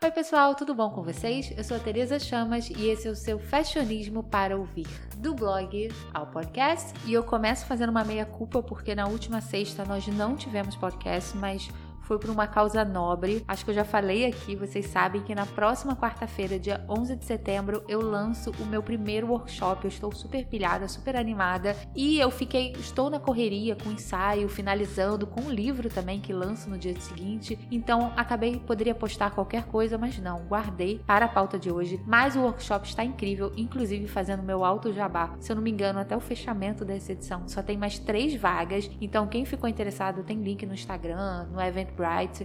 Oi, pessoal, tudo bom com vocês? Eu sou a Tereza Chamas e esse é o seu Fashionismo para ouvir, do blog ao podcast. E eu começo fazendo uma meia-culpa porque na última sexta nós não tivemos podcast, mas foi por uma causa nobre. Acho que eu já falei aqui, vocês sabem que na próxima quarta-feira, dia 11 de setembro, eu lanço o meu primeiro workshop. Eu estou super pilhada, super animada e eu fiquei, estou na correria com o ensaio, finalizando com um livro também que lanço no dia seguinte. Então, acabei poderia postar qualquer coisa, mas não, guardei para a pauta de hoje. Mas o workshop está incrível, inclusive fazendo meu alto jabá. Se eu não me engano, até o fechamento dessa edição só tem mais três vagas. Então, quem ficou interessado tem link no Instagram, no evento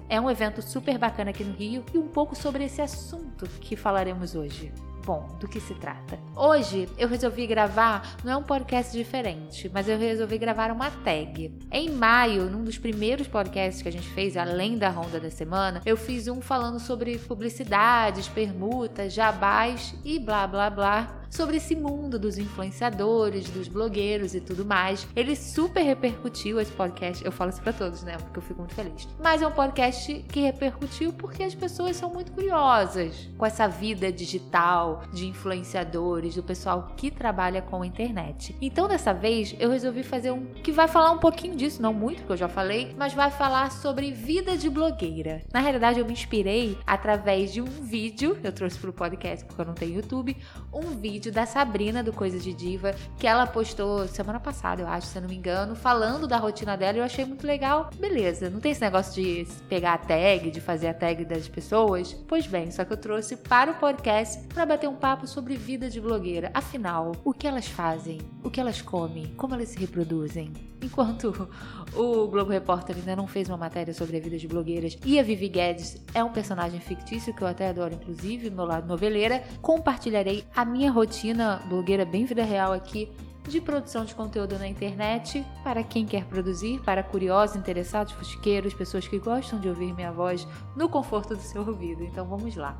É um evento super bacana aqui no Rio e um pouco sobre esse assunto que falaremos hoje. Bom, do que se trata? Hoje eu resolvi gravar, não é um podcast diferente, mas eu resolvi gravar uma tag. Em maio, num dos primeiros podcasts que a gente fez, além da ronda da semana, eu fiz um falando sobre publicidades, permutas, jabás e blá blá blá sobre esse mundo dos influenciadores, dos blogueiros e tudo mais. Ele super repercutiu esse podcast. Eu falo isso pra todos, né? Porque eu fico muito feliz. Mas é um podcast que repercutiu porque as pessoas são muito curiosas com essa vida digital de influenciadores, do pessoal que trabalha com a internet. Então, dessa vez, eu resolvi fazer um que vai falar um pouquinho disso, não muito, porque eu já falei, mas vai falar sobre vida de blogueira. Na realidade, eu me inspirei através de um vídeo, eu trouxe pro podcast porque eu não tenho YouTube, um vídeo da Sabrina do Coisa de Diva, que ela postou semana passada, eu acho, se eu não me engano, falando da rotina dela e eu achei muito legal. Beleza, não tem esse negócio de pegar a tag, de fazer a tag das pessoas? Pois bem, só que eu trouxe para o podcast para bater um papo sobre vida de blogueira. Afinal, o que elas fazem? O que elas comem? Como elas se reproduzem? Enquanto o Globo Repórter ainda não fez uma matéria sobre a vida de blogueiras e a Vivi Guedes é um personagem fictício que eu até adoro, inclusive, no lado noveleira, compartilharei a minha rotina blogueira bem vida real aqui de produção de conteúdo na internet para quem quer produzir, para curiosos, interessados, fuxiqueiros, pessoas que gostam de ouvir minha voz no conforto do seu ouvido. Então vamos lá.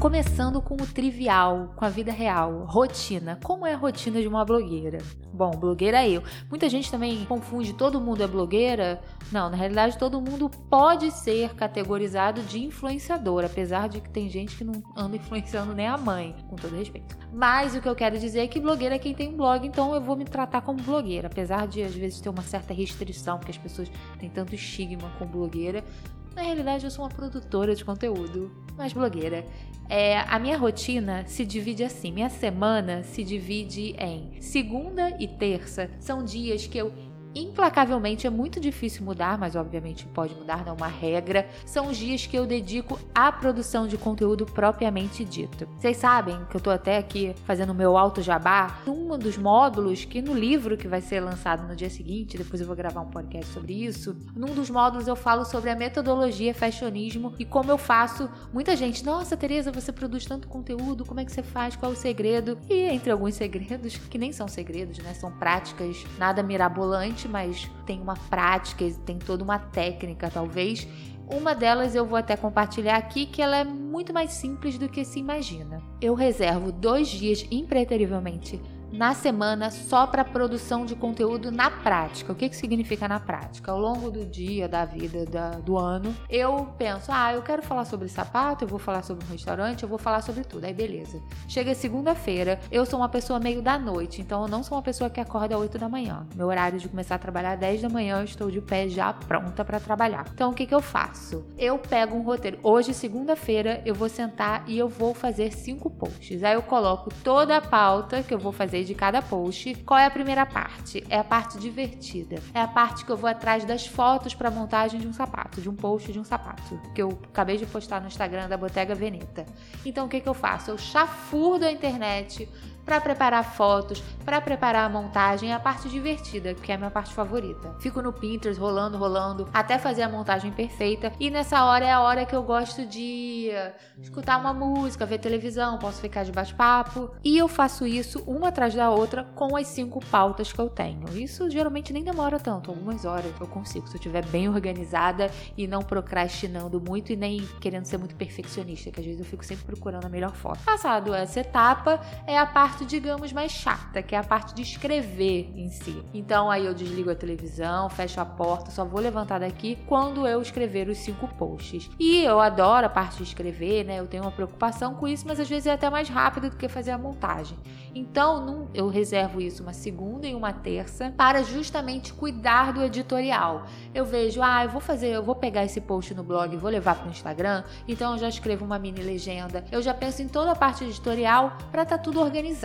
Começando com o trivial, com a vida real, rotina. Como é a rotina de uma blogueira? Bom, blogueira é eu. Muita gente também confunde todo mundo é blogueira. Não, na realidade todo mundo pode ser categorizado de influenciador, apesar de que tem gente que não anda influenciando nem a mãe, com todo respeito. Mas o que eu quero dizer é que blogueira é quem tem um blog, então eu vou me tratar como blogueira, apesar de às vezes ter uma certa restrição, porque as pessoas têm tanto estigma com blogueira. Na realidade, eu sou uma produtora de conteúdo, mas blogueira. É, a minha rotina se divide assim: minha semana se divide em segunda e terça. São dias que eu implacavelmente é muito difícil mudar, mas obviamente pode mudar, não é uma regra. São os dias que eu dedico à produção de conteúdo propriamente dito. Vocês sabem que eu tô até aqui fazendo meu alto jabá, um dos módulos que no livro que vai ser lançado no dia seguinte, depois eu vou gravar um podcast sobre isso. Num dos módulos eu falo sobre a metodologia fashionismo e como eu faço. Muita gente, nossa, Tereza, você produz tanto conteúdo, como é que você faz? Qual é o segredo? E entre alguns segredos, que nem são segredos, né? São práticas nada mirabolantes mas tem uma prática, tem toda uma técnica, talvez. Uma delas eu vou até compartilhar aqui, que ela é muito mais simples do que se imagina. Eu reservo dois dias impreterivelmente na semana só para produção de conteúdo na prática. O que, que significa na prática? Ao longo do dia, da vida, da, do ano, eu penso: ah, eu quero falar sobre sapato, eu vou falar sobre um restaurante, eu vou falar sobre tudo. Aí beleza. Chega segunda-feira, eu sou uma pessoa meio da noite, então eu não sou uma pessoa que acorda às 8 da manhã. Meu horário de começar a trabalhar às 10 da manhã, eu estou de pé já pronta para trabalhar. Então o que, que eu faço? Eu pego um roteiro. Hoje, segunda-feira, eu vou sentar e eu vou fazer cinco posts. Aí eu coloco toda a pauta que eu vou fazer de cada post. Qual é a primeira parte? É a parte divertida. É a parte que eu vou atrás das fotos para montagem de um sapato, de um post de um sapato, que eu acabei de postar no Instagram da Bottega Veneta. Então o que, que eu faço? Eu chafurdo a internet para preparar fotos, para preparar a montagem, é a parte divertida, que é a minha parte favorita. Fico no Pinterest rolando, rolando, até fazer a montagem perfeita. E nessa hora é a hora que eu gosto de escutar uma música, ver televisão, posso ficar de bate-papo. E eu faço isso uma atrás da outra com as cinco pautas que eu tenho. Isso geralmente nem demora tanto, algumas horas eu consigo, se eu estiver bem organizada e não procrastinando muito e nem querendo ser muito perfeccionista, que às vezes eu fico sempre procurando a melhor foto. Passado essa etapa, é a parte parte, digamos, mais chata, que é a parte de escrever em si. Então aí eu desligo a televisão, fecho a porta, só vou levantar daqui quando eu escrever os cinco posts. E eu adoro a parte de escrever, né? Eu tenho uma preocupação com isso, mas às vezes é até mais rápido do que fazer a montagem. Então eu reservo isso uma segunda e uma terça para justamente cuidar do editorial. Eu vejo, ah, eu vou fazer, eu vou pegar esse post no blog vou levar para o Instagram, então eu já escrevo uma mini legenda. Eu já penso em toda a parte editorial para estar tá tudo organizado.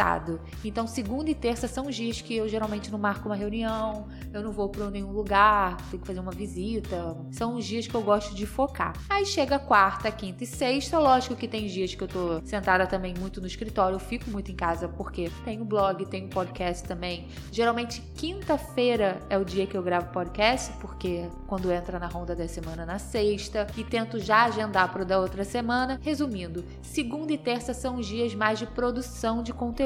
Então segunda e terça são os dias que eu geralmente não marco uma reunião, eu não vou para nenhum lugar, tenho que fazer uma visita. São os dias que eu gosto de focar. Aí chega quarta, quinta e sexta, lógico que tem dias que eu tô sentada também muito no escritório, eu fico muito em casa porque tenho blog, tenho podcast também. Geralmente quinta-feira é o dia que eu gravo podcast, porque quando entra na ronda da semana na sexta e tento já agendar para da outra semana. Resumindo, segunda e terça são os dias mais de produção de conteúdo.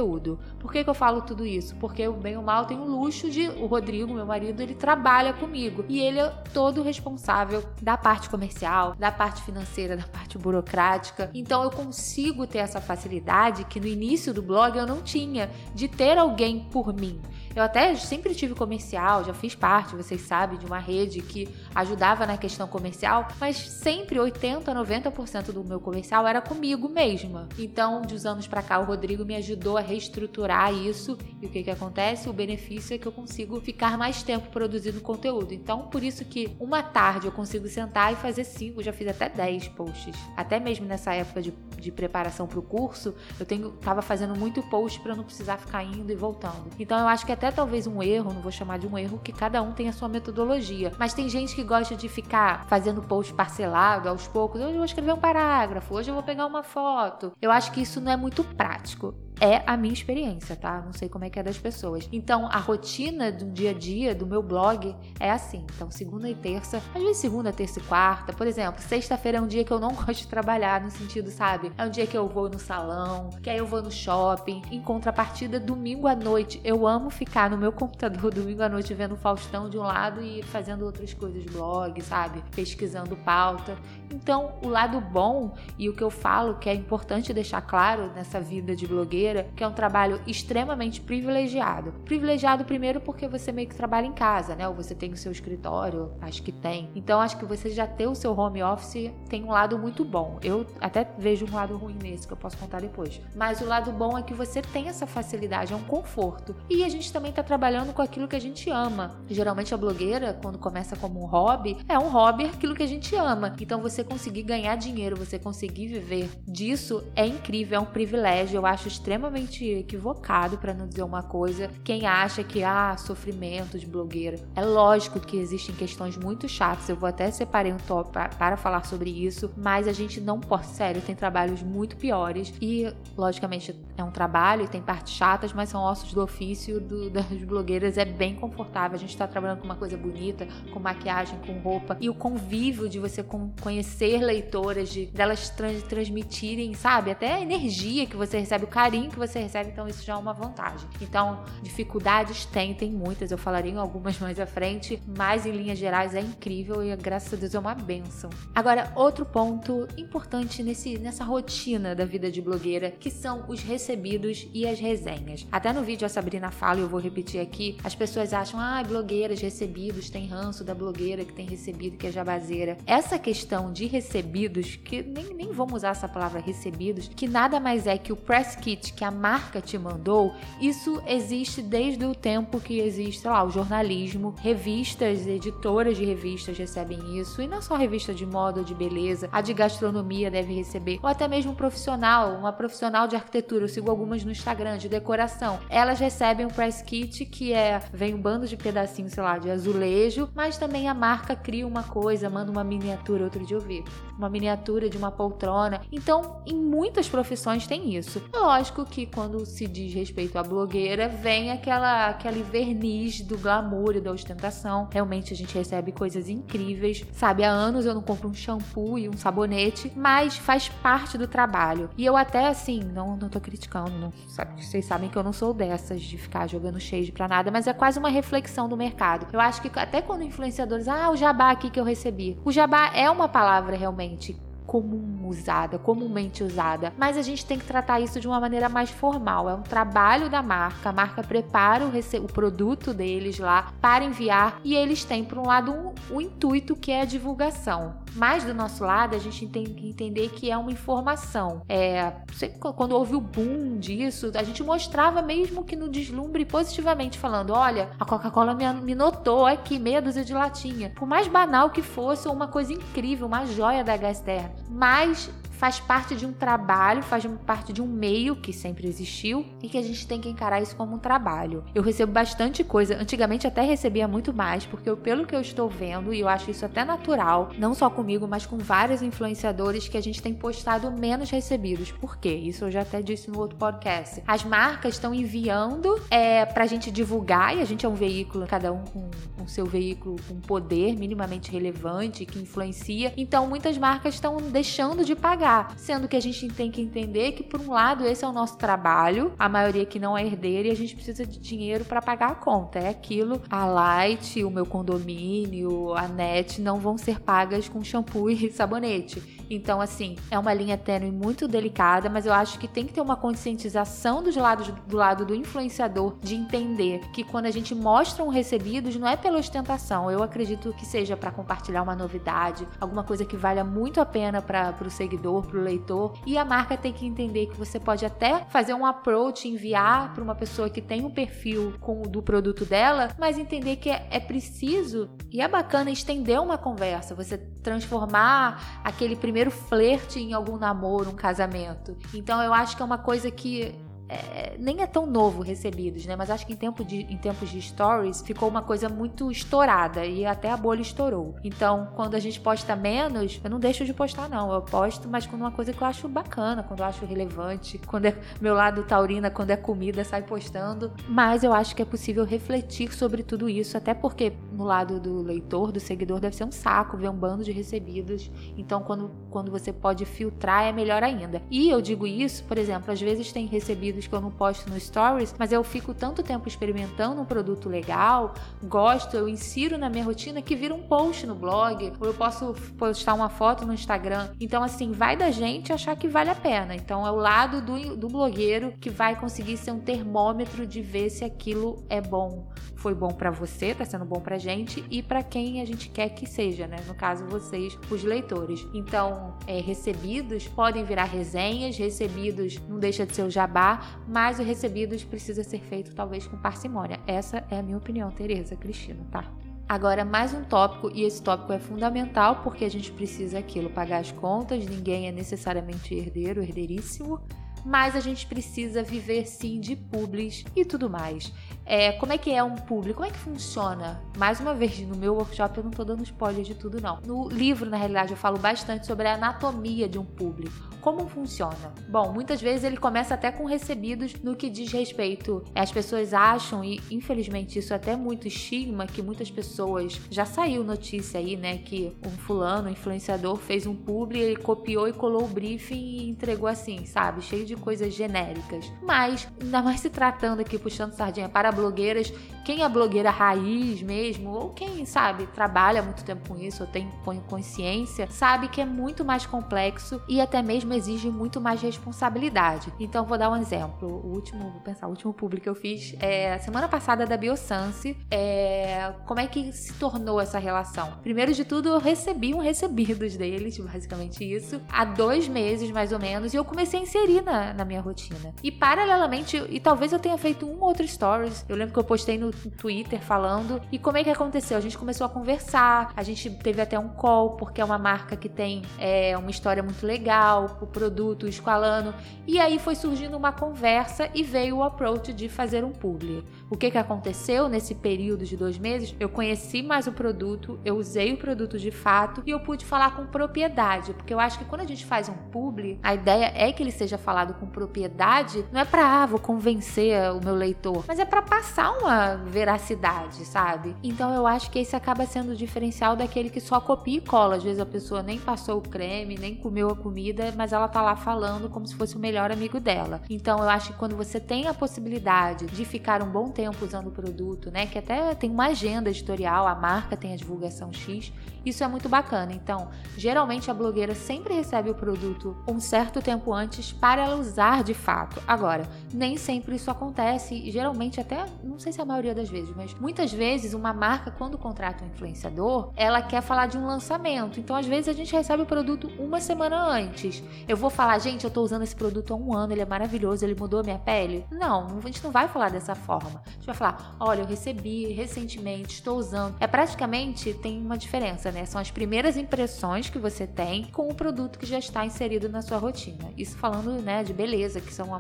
Por que, que eu falo tudo isso? Porque eu, bem ou mal, tenho o luxo de. O Rodrigo, meu marido, ele trabalha comigo e ele é todo responsável da parte comercial, da parte financeira, da parte burocrática. Então eu consigo ter essa facilidade que no início do blog eu não tinha de ter alguém por mim. Eu até sempre tive comercial, já fiz parte, vocês sabem, de uma rede que ajudava na questão comercial, mas sempre 80, 90% do meu comercial era comigo mesma. Então, de uns anos para cá, o Rodrigo me ajudou a reestruturar isso. E o que que acontece? O benefício é que eu consigo ficar mais tempo produzindo conteúdo. Então, por isso que uma tarde eu consigo sentar e fazer cinco, já fiz até 10 posts. Até mesmo nessa época de, de preparação para o curso, eu tenho tava fazendo muito post para não precisar ficar indo e voltando. Então, eu acho que até talvez um erro, não vou chamar de um erro, que cada um tem a sua metodologia. Mas tem gente que gosta de ficar fazendo post parcelado aos poucos. Hoje eu vou escrever um parágrafo, hoje eu vou pegar uma foto. Eu acho que isso não é muito prático é a minha experiência, tá? Não sei como é que é das pessoas. Então, a rotina do dia a dia do meu blog é assim. Então, segunda e terça, às vezes segunda, terça e quarta. Por exemplo, sexta-feira é um dia que eu não gosto de trabalhar, no sentido, sabe? É um dia que eu vou no salão, que aí eu vou no shopping. Em contrapartida, domingo à noite, eu amo ficar no meu computador domingo à noite vendo o Faustão de um lado e fazendo outras coisas, blog, sabe? Pesquisando pauta. Então, o lado bom e o que eu falo que é importante deixar claro nessa vida de blogueira que é um trabalho extremamente privilegiado. Privilegiado primeiro porque você meio que trabalha em casa, né? Ou você tem o seu escritório, acho que tem. Então acho que você já ter o seu home office tem um lado muito bom. Eu até vejo um lado ruim nesse que eu posso contar depois. Mas o lado bom é que você tem essa facilidade, é um conforto. E a gente também tá trabalhando com aquilo que a gente ama. Geralmente a blogueira, quando começa como um hobby, é um hobby aquilo que a gente ama. Então você conseguir ganhar dinheiro, você conseguir viver disso é incrível, é um privilégio. Eu acho extremamente extremamente equivocado, para não dizer uma coisa, quem acha que há ah, sofrimento de blogueira. É lógico que existem questões muito chatas, eu vou até separei um top para falar sobre isso, mas a gente não pode, sério, tem trabalhos muito piores e, logicamente, é um trabalho tem partes chatas, mas são ossos do ofício do, das blogueiras, é bem confortável. A gente tá trabalhando com uma coisa bonita, com maquiagem, com roupa e o convívio de você conhecer leitoras, de delas trans, transmitirem, sabe, até a energia que você recebe, o carinho que você recebe, então isso já é uma vantagem. Então, dificuldades tem, tem muitas, eu falaria em algumas mais à frente, mas em linhas gerais é incrível e graças a Deus é uma benção. Agora, outro ponto importante nesse, nessa rotina da vida de blogueira, que são os recebidos e as resenhas. Até no vídeo a Sabrina fala, e eu vou repetir aqui, as pessoas acham, ah, blogueiras, recebidos, tem ranço da blogueira que tem recebido, que é jabazeira. Essa questão de recebidos, que nem, nem vamos usar essa palavra recebidos, que nada mais é que o press kit que a marca te mandou, isso existe desde o tempo que existe, sei lá, o jornalismo, revistas, editoras de revistas recebem isso, e não só revista de moda de beleza, a de gastronomia deve receber, ou até mesmo um profissional, uma profissional de arquitetura, eu sigo algumas no Instagram, de decoração. Elas recebem um press kit que é, vem um bando de pedacinhos, sei lá, de azulejo, mas também a marca cria uma coisa, manda uma miniatura, outro dia eu vi, uma miniatura de uma poltrona. Então, em muitas profissões tem isso. É lógico que quando se diz respeito à blogueira, vem aquela, aquele verniz do glamour e da ostentação. Realmente a gente recebe coisas incríveis. Sabe, há anos eu não compro um shampoo e um sabonete, mas faz parte do trabalho. E eu até assim, não, não tô criticando, não, sabe, vocês sabem que eu não sou dessas de ficar jogando shade pra nada, mas é quase uma reflexão do mercado. Eu acho que até quando influenciadores, ah, o jabá aqui que eu recebi. O jabá é uma palavra realmente comum usada, comumente usada, mas a gente tem que tratar isso de uma maneira mais formal. É um trabalho da marca, a marca prepara o, o produto deles lá para enviar e eles têm, por um lado, um, o intuito que é a divulgação. Mas do nosso lado, a gente tem que entender que é uma informação. É, quando houve o boom disso, a gente mostrava mesmo que no deslumbre positivamente, falando: olha, a Coca-Cola me, me notou aqui, meia dúzia de latinha. Por mais banal que fosse, uma coisa incrível, uma joia da Gaster. Mas faz parte de um trabalho, faz parte de um meio que sempre existiu e que a gente tem que encarar isso como um trabalho. Eu recebo bastante coisa, antigamente até recebia muito mais, porque eu, pelo que eu estou vendo, e eu acho isso até natural, não só comigo, mas com vários influenciadores que a gente tem postado menos recebidos. Por quê? Isso eu já até disse no outro podcast. As marcas estão enviando é, pra gente divulgar, e a gente é um veículo, cada um com o seu veículo com poder minimamente relevante, que influencia. Então muitas marcas estão deixando de pagar Sendo que a gente tem que entender que, por um lado, esse é o nosso trabalho, a maioria que não é herdeira e a gente precisa de dinheiro para pagar a conta. É aquilo, a Light, o meu condomínio, a net não vão ser pagas com shampoo e sabonete. Então, assim, é uma linha tênue muito delicada, mas eu acho que tem que ter uma conscientização dos lados, do lado do influenciador de entender que quando a gente mostra um recebidos, não é pela ostentação. Eu acredito que seja para compartilhar uma novidade, alguma coisa que valha muito a pena para o seguidor para o leitor. E a marca tem que entender que você pode até fazer um approach, enviar para uma pessoa que tem um perfil com, do produto dela, mas entender que é, é preciso e é bacana estender uma conversa, você transformar aquele primeiro flerte em algum namoro, um casamento. Então eu acho que é uma coisa que é, nem é tão novo recebidos, né? Mas acho que em, tempo de, em tempos de stories ficou uma coisa muito estourada e até a bolha estourou. Então, quando a gente posta menos, eu não deixo de postar, não. Eu posto, mas com uma coisa que eu acho bacana, quando eu acho relevante, quando é meu lado taurina, quando é comida, sai postando. Mas eu acho que é possível refletir sobre tudo isso, até porque no lado do leitor, do seguidor, deve ser um saco ver um bando de recebidos. Então, quando, quando você pode filtrar, é melhor ainda. E eu digo isso, por exemplo, às vezes tem recebidos vídeos que eu não posto no Stories, mas eu fico tanto tempo experimentando um produto legal, gosto, eu insiro na minha rotina que vira um post no blog, ou eu posso postar uma foto no Instagram. Então, assim, vai da gente achar que vale a pena. Então, é o lado do, do blogueiro que vai conseguir ser um termômetro de ver se aquilo é bom. Foi bom para você, tá sendo bom pra gente e para quem a gente quer que seja, né? No caso, vocês, os leitores. Então, é, recebidos podem virar resenhas, recebidos não deixa de ser o jabá, mas o recebidos precisa ser feito talvez com parcimônia. Essa é a minha opinião, Tereza Cristina, tá? Agora, mais um tópico, e esse tópico é fundamental porque a gente precisa aquilo, pagar as contas, ninguém é necessariamente herdeiro, herdeiríssimo, mas a gente precisa viver sim de publis e tudo mais. É, como é que é um público? Como é que funciona? Mais uma vez, no meu workshop eu não tô dando spoiler de tudo, não. No livro, na realidade, eu falo bastante sobre a anatomia de um público. Como funciona? Bom, muitas vezes ele começa até com recebidos no que diz respeito. As pessoas acham, e infelizmente isso é até muito estigma, que muitas pessoas. Já saiu notícia aí, né? Que um fulano, um influenciador, fez um publi, ele copiou e colou o briefing e entregou assim, sabe? Cheio de coisas genéricas. Mas, ainda mais se tratando aqui, puxando sardinha para blogueiras, quem é blogueira raiz mesmo, ou quem, sabe, trabalha muito tempo com isso, ou tem consciência, sabe que é muito mais complexo e até mesmo exige muito mais responsabilidade. Então, vou dar um exemplo. O último, vou pensar, o último público que eu fiz é semana passada da Biosense. É, como é que se tornou essa relação? Primeiro de tudo, eu recebi um recebidos deles, basicamente isso, há dois meses mais ou menos, e eu comecei a inserir na, na minha rotina. E paralelamente, e talvez eu tenha feito um outro stories, eu lembro que eu postei no Twitter falando. E como é que aconteceu? A gente começou a conversar, a gente teve até um call, porque é uma marca que tem é, uma história muito legal, o produto, escalando. E aí foi surgindo uma conversa e veio o approach de fazer um publi. O que, que aconteceu nesse período de dois meses? Eu conheci mais o produto, eu usei o produto de fato e eu pude falar com propriedade, porque eu acho que quando a gente faz um publi, a ideia é que ele seja falado com propriedade, não é para ah, vou convencer o meu leitor, mas é para passar uma veracidade, sabe? Então eu acho que esse acaba sendo o diferencial daquele que só copia e cola. Às vezes a pessoa nem passou o creme, nem comeu a comida, mas mas ela tá lá falando como se fosse o melhor amigo dela. Então eu acho que quando você tem a possibilidade de ficar um bom tempo usando o produto, né, que até tem uma agenda editorial, a marca tem a divulgação X, isso é muito bacana. Então, geralmente a blogueira sempre recebe o produto um certo tempo antes para ela usar de fato. Agora, nem sempre isso acontece geralmente até, não sei se é a maioria das vezes, mas muitas vezes uma marca quando contrata um influenciador, ela quer falar de um lançamento. Então, às vezes a gente recebe o produto uma semana antes. Eu vou falar, gente, eu tô usando esse produto há um ano, ele é maravilhoso, ele mudou a minha pele. Não, a gente não vai falar dessa forma. A gente vai falar, olha, eu recebi recentemente, estou usando. É praticamente tem uma diferença, né? São as primeiras impressões que você tem com o produto que já está inserido na sua rotina. Isso falando, né, de beleza, que são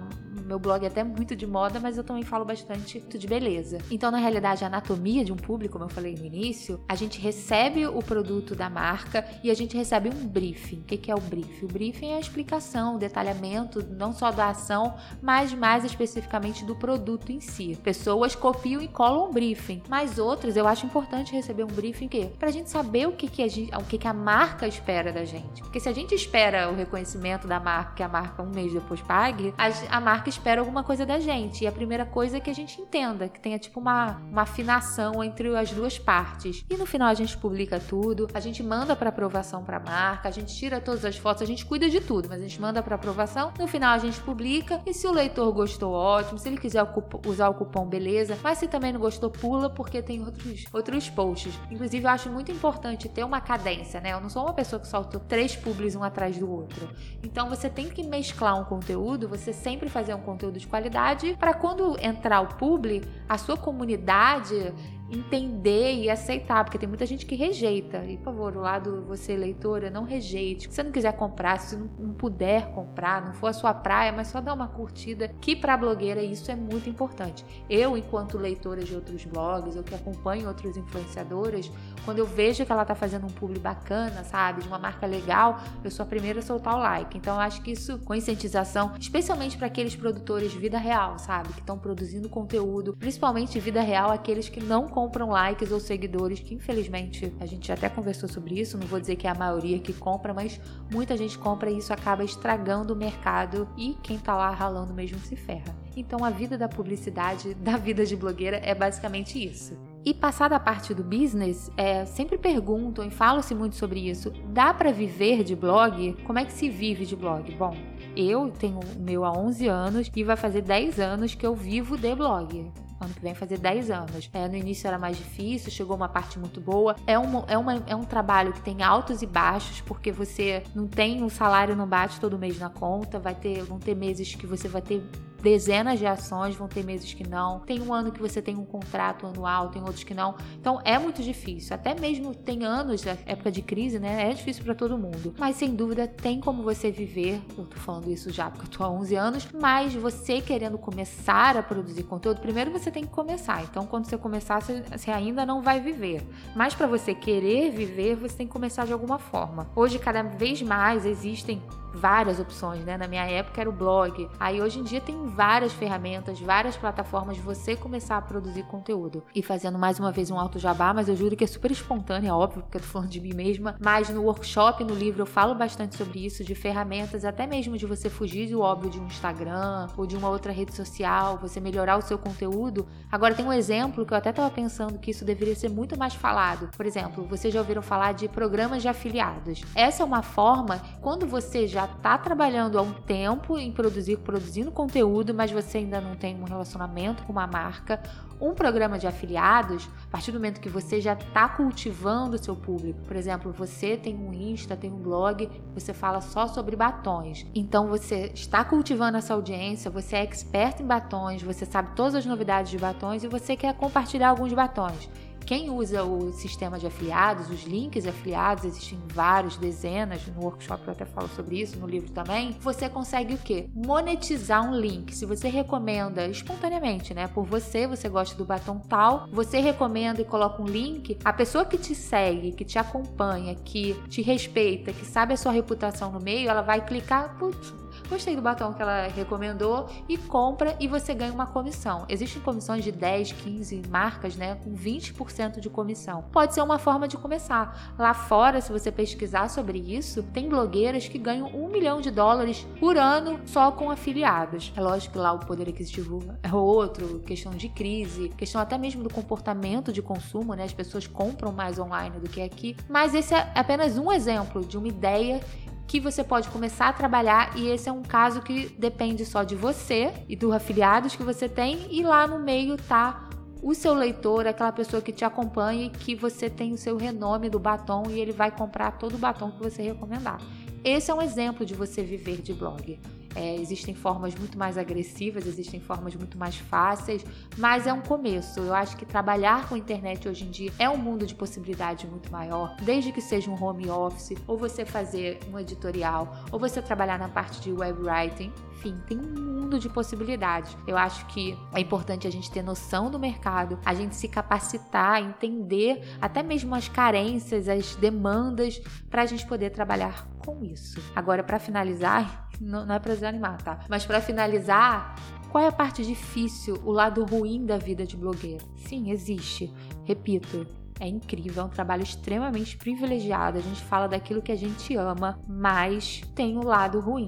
meu blog é até muito de moda, mas eu também falo bastante de beleza. Então, na realidade, a anatomia de um público, como eu falei no início, a gente recebe o produto da marca e a gente recebe um briefing. O que é o briefing? O briefing é a explicação, o detalhamento, não só da ação, mas mais especificamente do produto em si. Pessoas copiam e colam um briefing, mas outras eu acho importante receber um briefing quê? Pra gente saber o que, que, a, gente, o que, que a marca espera da gente. Porque se a gente espera o reconhecimento da marca, que a marca um mês depois pague, a, a marca espera alguma coisa da gente. E a primeira coisa é que a gente entenda, que tenha tipo uma, uma afinação entre as duas partes. E no final a gente publica tudo, a gente manda para aprovação para a marca, a gente tira todas as fotos, a gente cuida de tudo, mas a gente manda para aprovação. No final a gente publica e se o leitor gostou, ótimo. Se ele quiser usar o cupom, beleza. Mas se também não gostou, pula porque tem outros, outros posts. Inclusive eu acho muito importante ter uma cadência, né? Eu não sou uma pessoa que solta três publis um atrás do outro. Então você tem que mesclar um conteúdo, você sempre fazer um conteúdo de qualidade para quando entrar o publi, a sua comunidade entender e aceitar, porque tem muita gente que rejeita. E, por favor, o lado você, leitora, não rejeite. Se você não quiser comprar, se não, não puder comprar, não for a sua praia, mas só dá uma curtida, que para blogueira isso é muito importante. Eu, enquanto leitora de outros blogs, ou que acompanho outros influenciadoras, quando eu vejo que ela tá fazendo um publi bacana, sabe, de uma marca legal, eu sou a primeira a soltar o like. Então, eu acho que isso, conscientização, especialmente para aqueles produtores de vida real, sabe, que estão produzindo conteúdo, principalmente vida real, aqueles que não compram likes ou seguidores, que infelizmente a gente até conversou sobre isso, não vou dizer que é a maioria que compra, mas muita gente compra e isso acaba estragando o mercado e quem tá lá ralando mesmo se ferra. Então a vida da publicidade, da vida de blogueira é basicamente isso. E passada a parte do business, é, sempre perguntam e falam-se muito sobre isso. Dá para viver de blog? Como é que se vive de blog? Bom, eu tenho o meu há 11 anos e vai fazer 10 anos que eu vivo de blog ano que vem fazer 10 anos. É, no início era mais difícil, chegou uma parte muito boa. É um, é, uma, é um trabalho que tem altos e baixos, porque você não tem um salário, não bate todo mês na conta, vai ter, vão ter meses que você vai ter dezenas de ações, vão ter meses que não. Tem um ano que você tem um contrato anual, tem outros que não. Então é muito difícil. Até mesmo tem anos, época de crise, né? É difícil para todo mundo. Mas sem dúvida tem como você viver. Eu tô falando isso já porque eu tô há 11 anos, mas você querendo começar a produzir conteúdo, primeiro você tem que começar. Então quando você começar, você ainda não vai viver. Mas para você querer viver, você tem que começar de alguma forma. Hoje cada vez mais existem várias opções, né? Na minha época era o blog. Aí hoje em dia tem várias ferramentas, várias plataformas de você começar a produzir conteúdo. E fazendo mais uma vez um alto jabá, mas eu juro que é super espontâneo, é óbvio, porque eu tô falando de mim mesma. Mas no workshop, no livro, eu falo bastante sobre isso, de ferramentas, até mesmo de você fugir do óbvio de um Instagram ou de uma outra rede social, você melhorar o seu conteúdo. Agora tem um exemplo que eu até tava pensando que isso deveria ser muito mais falado. Por exemplo, vocês já ouviram falar de programas de afiliados. Essa é uma forma, quando você já já está trabalhando há um tempo em produzir, produzindo conteúdo, mas você ainda não tem um relacionamento com uma marca, um programa de afiliados, a partir do momento que você já está cultivando o seu público, por exemplo, você tem um Insta, tem um blog, você fala só sobre batons. Então você está cultivando essa audiência, você é expert em batons, você sabe todas as novidades de batons e você quer compartilhar alguns batons. Quem usa o sistema de afiliados, os links afiliados, existem vários, dezenas, no workshop eu até falo sobre isso, no livro também, você consegue o quê? Monetizar um link. Se você recomenda espontaneamente, né, por você, você gosta do batom tal, você recomenda e coloca um link, a pessoa que te segue, que te acompanha, que te respeita, que sabe a sua reputação no meio, ela vai clicar, putz, gostei do batom que ela recomendou e compra e você ganha uma comissão. Existem comissões de 10, 15 marcas, né, com 20% de comissão. Pode ser uma forma de começar. Lá fora, se você pesquisar sobre isso, tem blogueiras que ganham um milhão de dólares por ano só com afiliados. É lógico que lá o poder aquisitivo é outro, questão de crise, questão até mesmo do comportamento de consumo, né? As pessoas compram mais online do que aqui. Mas esse é apenas um exemplo de uma ideia que você pode começar a trabalhar e esse é um caso que depende só de você e dos afiliados que você tem e lá no meio tá o seu leitor, aquela pessoa que te acompanha e que você tem o seu renome do batom e ele vai comprar todo o batom que você recomendar. Esse é um exemplo de você viver de blog. É, existem formas muito mais agressivas, existem formas muito mais fáceis, mas é um começo. Eu acho que trabalhar com a internet hoje em dia é um mundo de possibilidade muito maior, desde que seja um home office, ou você fazer um editorial, ou você trabalhar na parte de web writing. Enfim, tem um mundo de possibilidades. Eu acho que é importante a gente ter noção do mercado, a gente se capacitar, entender até mesmo as carências, as demandas, para a gente poder trabalhar com isso. Agora, para finalizar, não, não é para desanimar, tá? Mas para finalizar, qual é a parte difícil, o lado ruim da vida de blogueiro? Sim, existe. Repito, é incrível, é um trabalho extremamente privilegiado. A gente fala daquilo que a gente ama, mas tem o um lado ruim.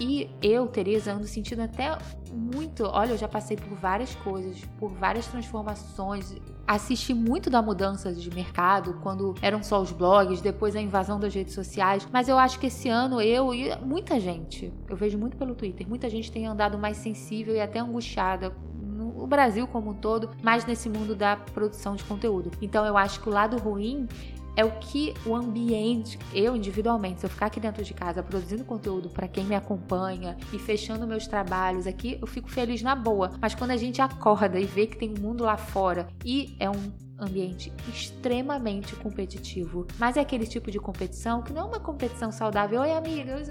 E eu, Tereza, ando sentindo até muito. Olha, eu já passei por várias coisas, por várias transformações. Assisti muito da mudança de mercado, quando eram só os blogs, depois a invasão das redes sociais. Mas eu acho que esse ano eu e muita gente, eu vejo muito pelo Twitter, muita gente tem andado mais sensível e até angustiada o Brasil como um todo, mais nesse mundo da produção de conteúdo. Então eu acho que o lado ruim é o que o ambiente, eu individualmente, se eu ficar aqui dentro de casa produzindo conteúdo para quem me acompanha e fechando meus trabalhos aqui, eu fico feliz na boa. Mas quando a gente acorda e vê que tem um mundo lá fora e é um ambiente extremamente competitivo, mas é aquele tipo de competição que não é uma competição saudável. Oi, amiga,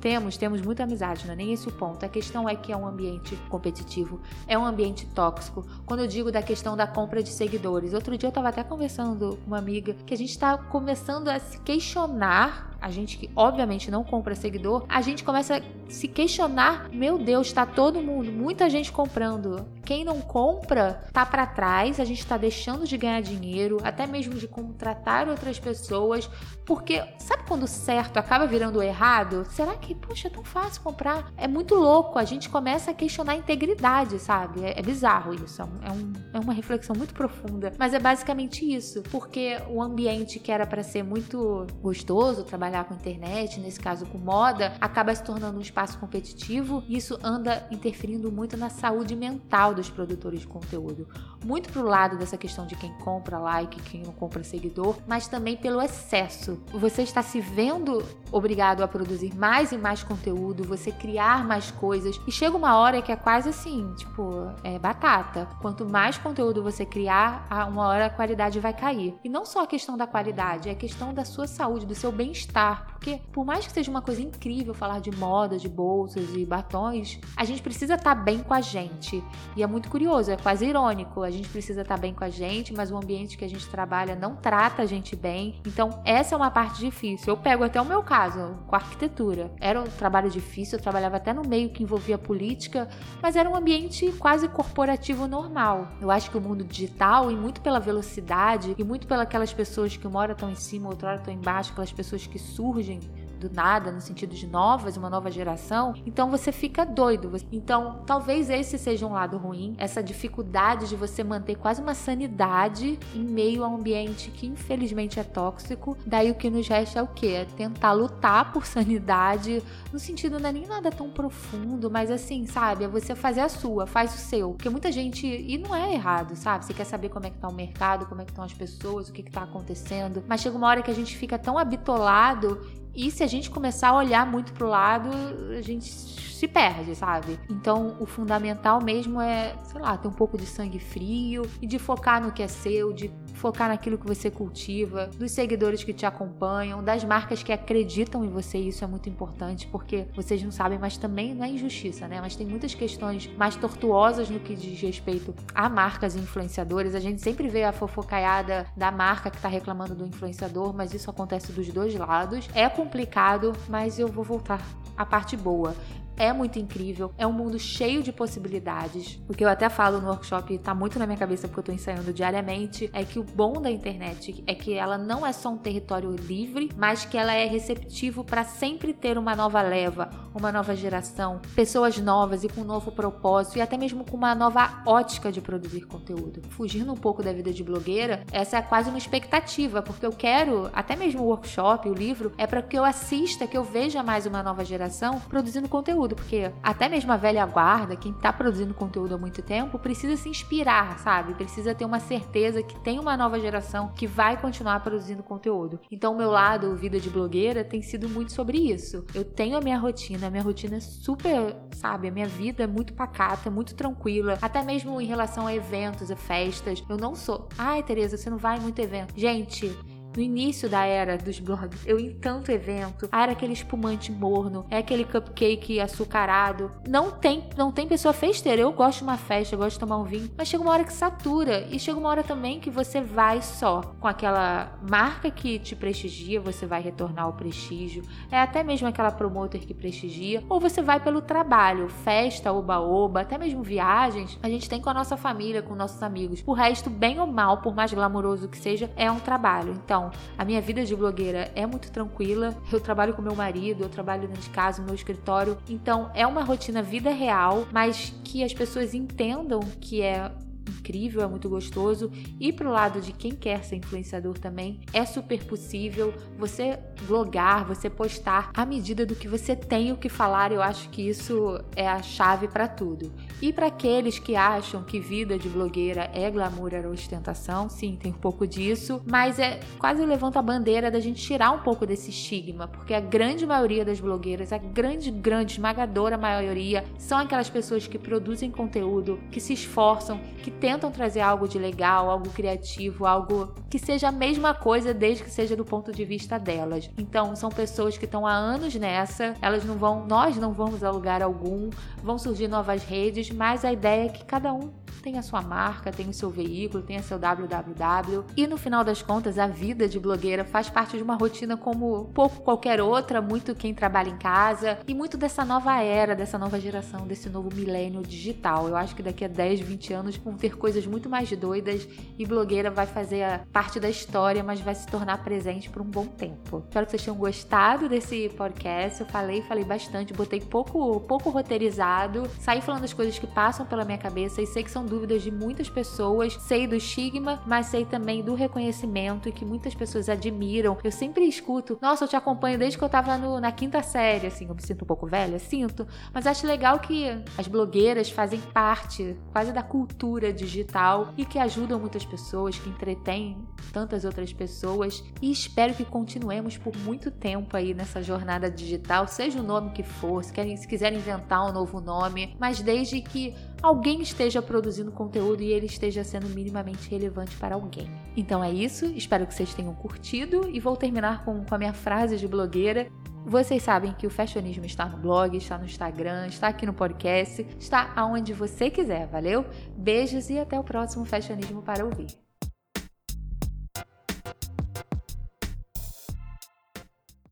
temos, temos muita amizade, não é nem esse o ponto. A questão é que é um ambiente competitivo, é um ambiente tóxico. Quando eu digo da questão da compra de seguidores, outro dia eu estava até conversando com uma amiga que a gente está começando a se questionar a gente que obviamente não compra seguidor, a gente começa a se questionar: meu Deus, tá todo mundo, muita gente comprando. Quem não compra tá para trás, a gente tá deixando de ganhar dinheiro, até mesmo de contratar outras pessoas, porque sabe quando o certo acaba virando o errado? Será que, poxa, é tão fácil comprar? É muito louco, a gente começa a questionar a integridade, sabe? É, é bizarro isso, é, um, é uma reflexão muito profunda, mas é basicamente isso, porque o ambiente que era para ser muito gostoso, trabalhar trabalhar com internet, nesse caso com moda, acaba se tornando um espaço competitivo e isso anda interferindo muito na saúde mental dos produtores de conteúdo. Muito pro lado dessa questão de quem compra like, quem não compra seguidor, mas também pelo excesso. Você está se vendo obrigado a produzir mais e mais conteúdo, você criar mais coisas e chega uma hora que é quase assim, tipo, é batata. Quanto mais conteúdo você criar, uma hora a qualidade vai cair. E não só a questão da qualidade, é a questão da sua saúde, do seu bem-estar porque por mais que seja uma coisa incrível falar de moda, de bolsas e batons, a gente precisa estar tá bem com a gente. E é muito curioso, é quase irônico. A gente precisa estar tá bem com a gente, mas o ambiente que a gente trabalha não trata a gente bem. Então, essa é uma parte difícil. Eu pego até o meu caso, com arquitetura. Era um trabalho difícil, eu trabalhava até no meio que envolvia política, mas era um ambiente quase corporativo normal. Eu acho que o mundo digital, e muito pela velocidade, e muito pelas pessoas que uma hora estão em cima, outra hora estão embaixo, aquelas pessoas que surgem changing do nada, no sentido de novas, uma nova geração, então você fica doido. Então, talvez esse seja um lado ruim, essa dificuldade de você manter quase uma sanidade em meio a um ambiente que infelizmente é tóxico. Daí o que nos resta é o quê? É tentar lutar por sanidade, no sentido não é nem nada tão profundo, mas assim, sabe? É você fazer a sua, faz o seu. Porque muita gente, e não é errado, sabe? Você quer saber como é que tá o mercado, como é que estão as pessoas, o que que tá acontecendo, mas chega uma hora que a gente fica tão habitolado e se a gente começar a olhar muito pro lado, a gente se perde, sabe? Então, o fundamental mesmo é, sei lá, ter um pouco de sangue frio e de focar no que é seu, de focar naquilo que você cultiva, dos seguidores que te acompanham, das marcas que acreditam em você. Isso é muito importante porque vocês não sabem, mas também não é injustiça, né? Mas tem muitas questões mais tortuosas no que diz respeito a marcas e influenciadores. A gente sempre vê a fofocaiada da marca que tá reclamando do influenciador, mas isso acontece dos dois lados. É complicado, mas eu vou voltar à parte boa é muito incrível, é um mundo cheio de possibilidades. O que eu até falo no workshop, tá muito na minha cabeça porque eu tô ensaiando diariamente, é que o bom da internet é que ela não é só um território livre, mas que ela é receptivo para sempre ter uma nova leva, uma nova geração, pessoas novas e com um novo propósito e até mesmo com uma nova ótica de produzir conteúdo. Fugindo um pouco da vida de blogueira, essa é quase uma expectativa, porque eu quero, até mesmo o workshop, o livro, é para que eu assista, que eu veja mais uma nova geração produzindo conteúdo, porque até mesmo a velha guarda, quem tá produzindo conteúdo há muito tempo, precisa se inspirar, sabe? Precisa ter uma certeza que tem uma nova geração que vai continuar produzindo conteúdo. Então, o meu lado, vida de blogueira, tem sido muito sobre isso. Eu tenho a minha rotina, a minha rotina é super, sabe? A minha vida é muito pacata, muito tranquila, até mesmo em relação a eventos, a festas. Eu não sou. Ai, Tereza, você não vai muito evento. Gente, no início da era dos blogs, eu em tanto evento, ah, era aquele espumante morno, é aquele cupcake açucarado. Não tem, não tem pessoa festeira. Eu gosto de uma festa, eu gosto de tomar um vinho, mas chega uma hora que satura e chega uma hora também que você vai só com aquela marca que te prestigia, você vai retornar o prestígio. É até mesmo aquela promoter que prestigia, ou você vai pelo trabalho, festa, oba-oba, até mesmo viagens. A gente tem com a nossa família, com nossos amigos. O resto, bem ou mal, por mais glamouroso que seja, é um trabalho. Então, a minha vida de blogueira é muito tranquila. Eu trabalho com meu marido, eu trabalho dentro de casa, no meu escritório. Então, é uma rotina vida real, mas que as pessoas entendam que é incrível, é muito gostoso. E pro lado de quem quer ser influenciador também, é super possível você blogar, você postar à medida do que você tem o que falar. Eu acho que isso é a chave para tudo. E para aqueles que acham que vida de blogueira é glamour, era ostentação, sim, tem um pouco disso, mas é quase levanta a bandeira da gente tirar um pouco desse estigma, porque a grande maioria das blogueiras, a grande, grande, esmagadora maioria, são aquelas pessoas que produzem conteúdo, que se esforçam, que tentam trazer algo de legal, algo criativo, algo que seja a mesma coisa desde que seja do ponto de vista delas. Então, são pessoas que estão há anos nessa, elas não vão, nós não vamos a lugar algum, vão surgir novas redes, mas a ideia é que cada um tem a sua marca, tem o seu veículo, tem o seu www. E no final das contas, a vida de blogueira faz parte de uma rotina como pouco qualquer outra, muito quem trabalha em casa e muito dessa nova era, dessa nova geração, desse novo milênio digital. Eu acho que daqui a 10, 20 anos vão ter coisas muito mais doidas e blogueira vai fazer parte da história, mas vai se tornar presente por um bom tempo. Espero que vocês tenham gostado desse podcast. Eu falei, falei bastante, botei pouco, pouco roteirizado, saí falando as coisas que passam pela minha cabeça e sei que são dúvidas de muitas pessoas. Sei do estigma, mas sei também do reconhecimento e que muitas pessoas admiram. Eu sempre escuto, nossa, eu te acompanho desde que eu tava no, na quinta série, assim, eu me sinto um pouco velha, sinto, mas acho legal que as blogueiras fazem parte quase da cultura digital e que ajudam muitas pessoas, que entretêm tantas outras pessoas e espero que continuemos por muito tempo aí nessa jornada digital, seja o nome que for, se, se quiserem inventar um novo nome, mas desde que alguém esteja produzindo conteúdo e ele esteja sendo minimamente relevante para alguém. Então é isso, espero que vocês tenham curtido e vou terminar com, com a minha frase de blogueira. Vocês sabem que o fashionismo está no blog, está no Instagram, está aqui no podcast, está aonde você quiser, valeu? Beijos e até o próximo Fashionismo para ouvir.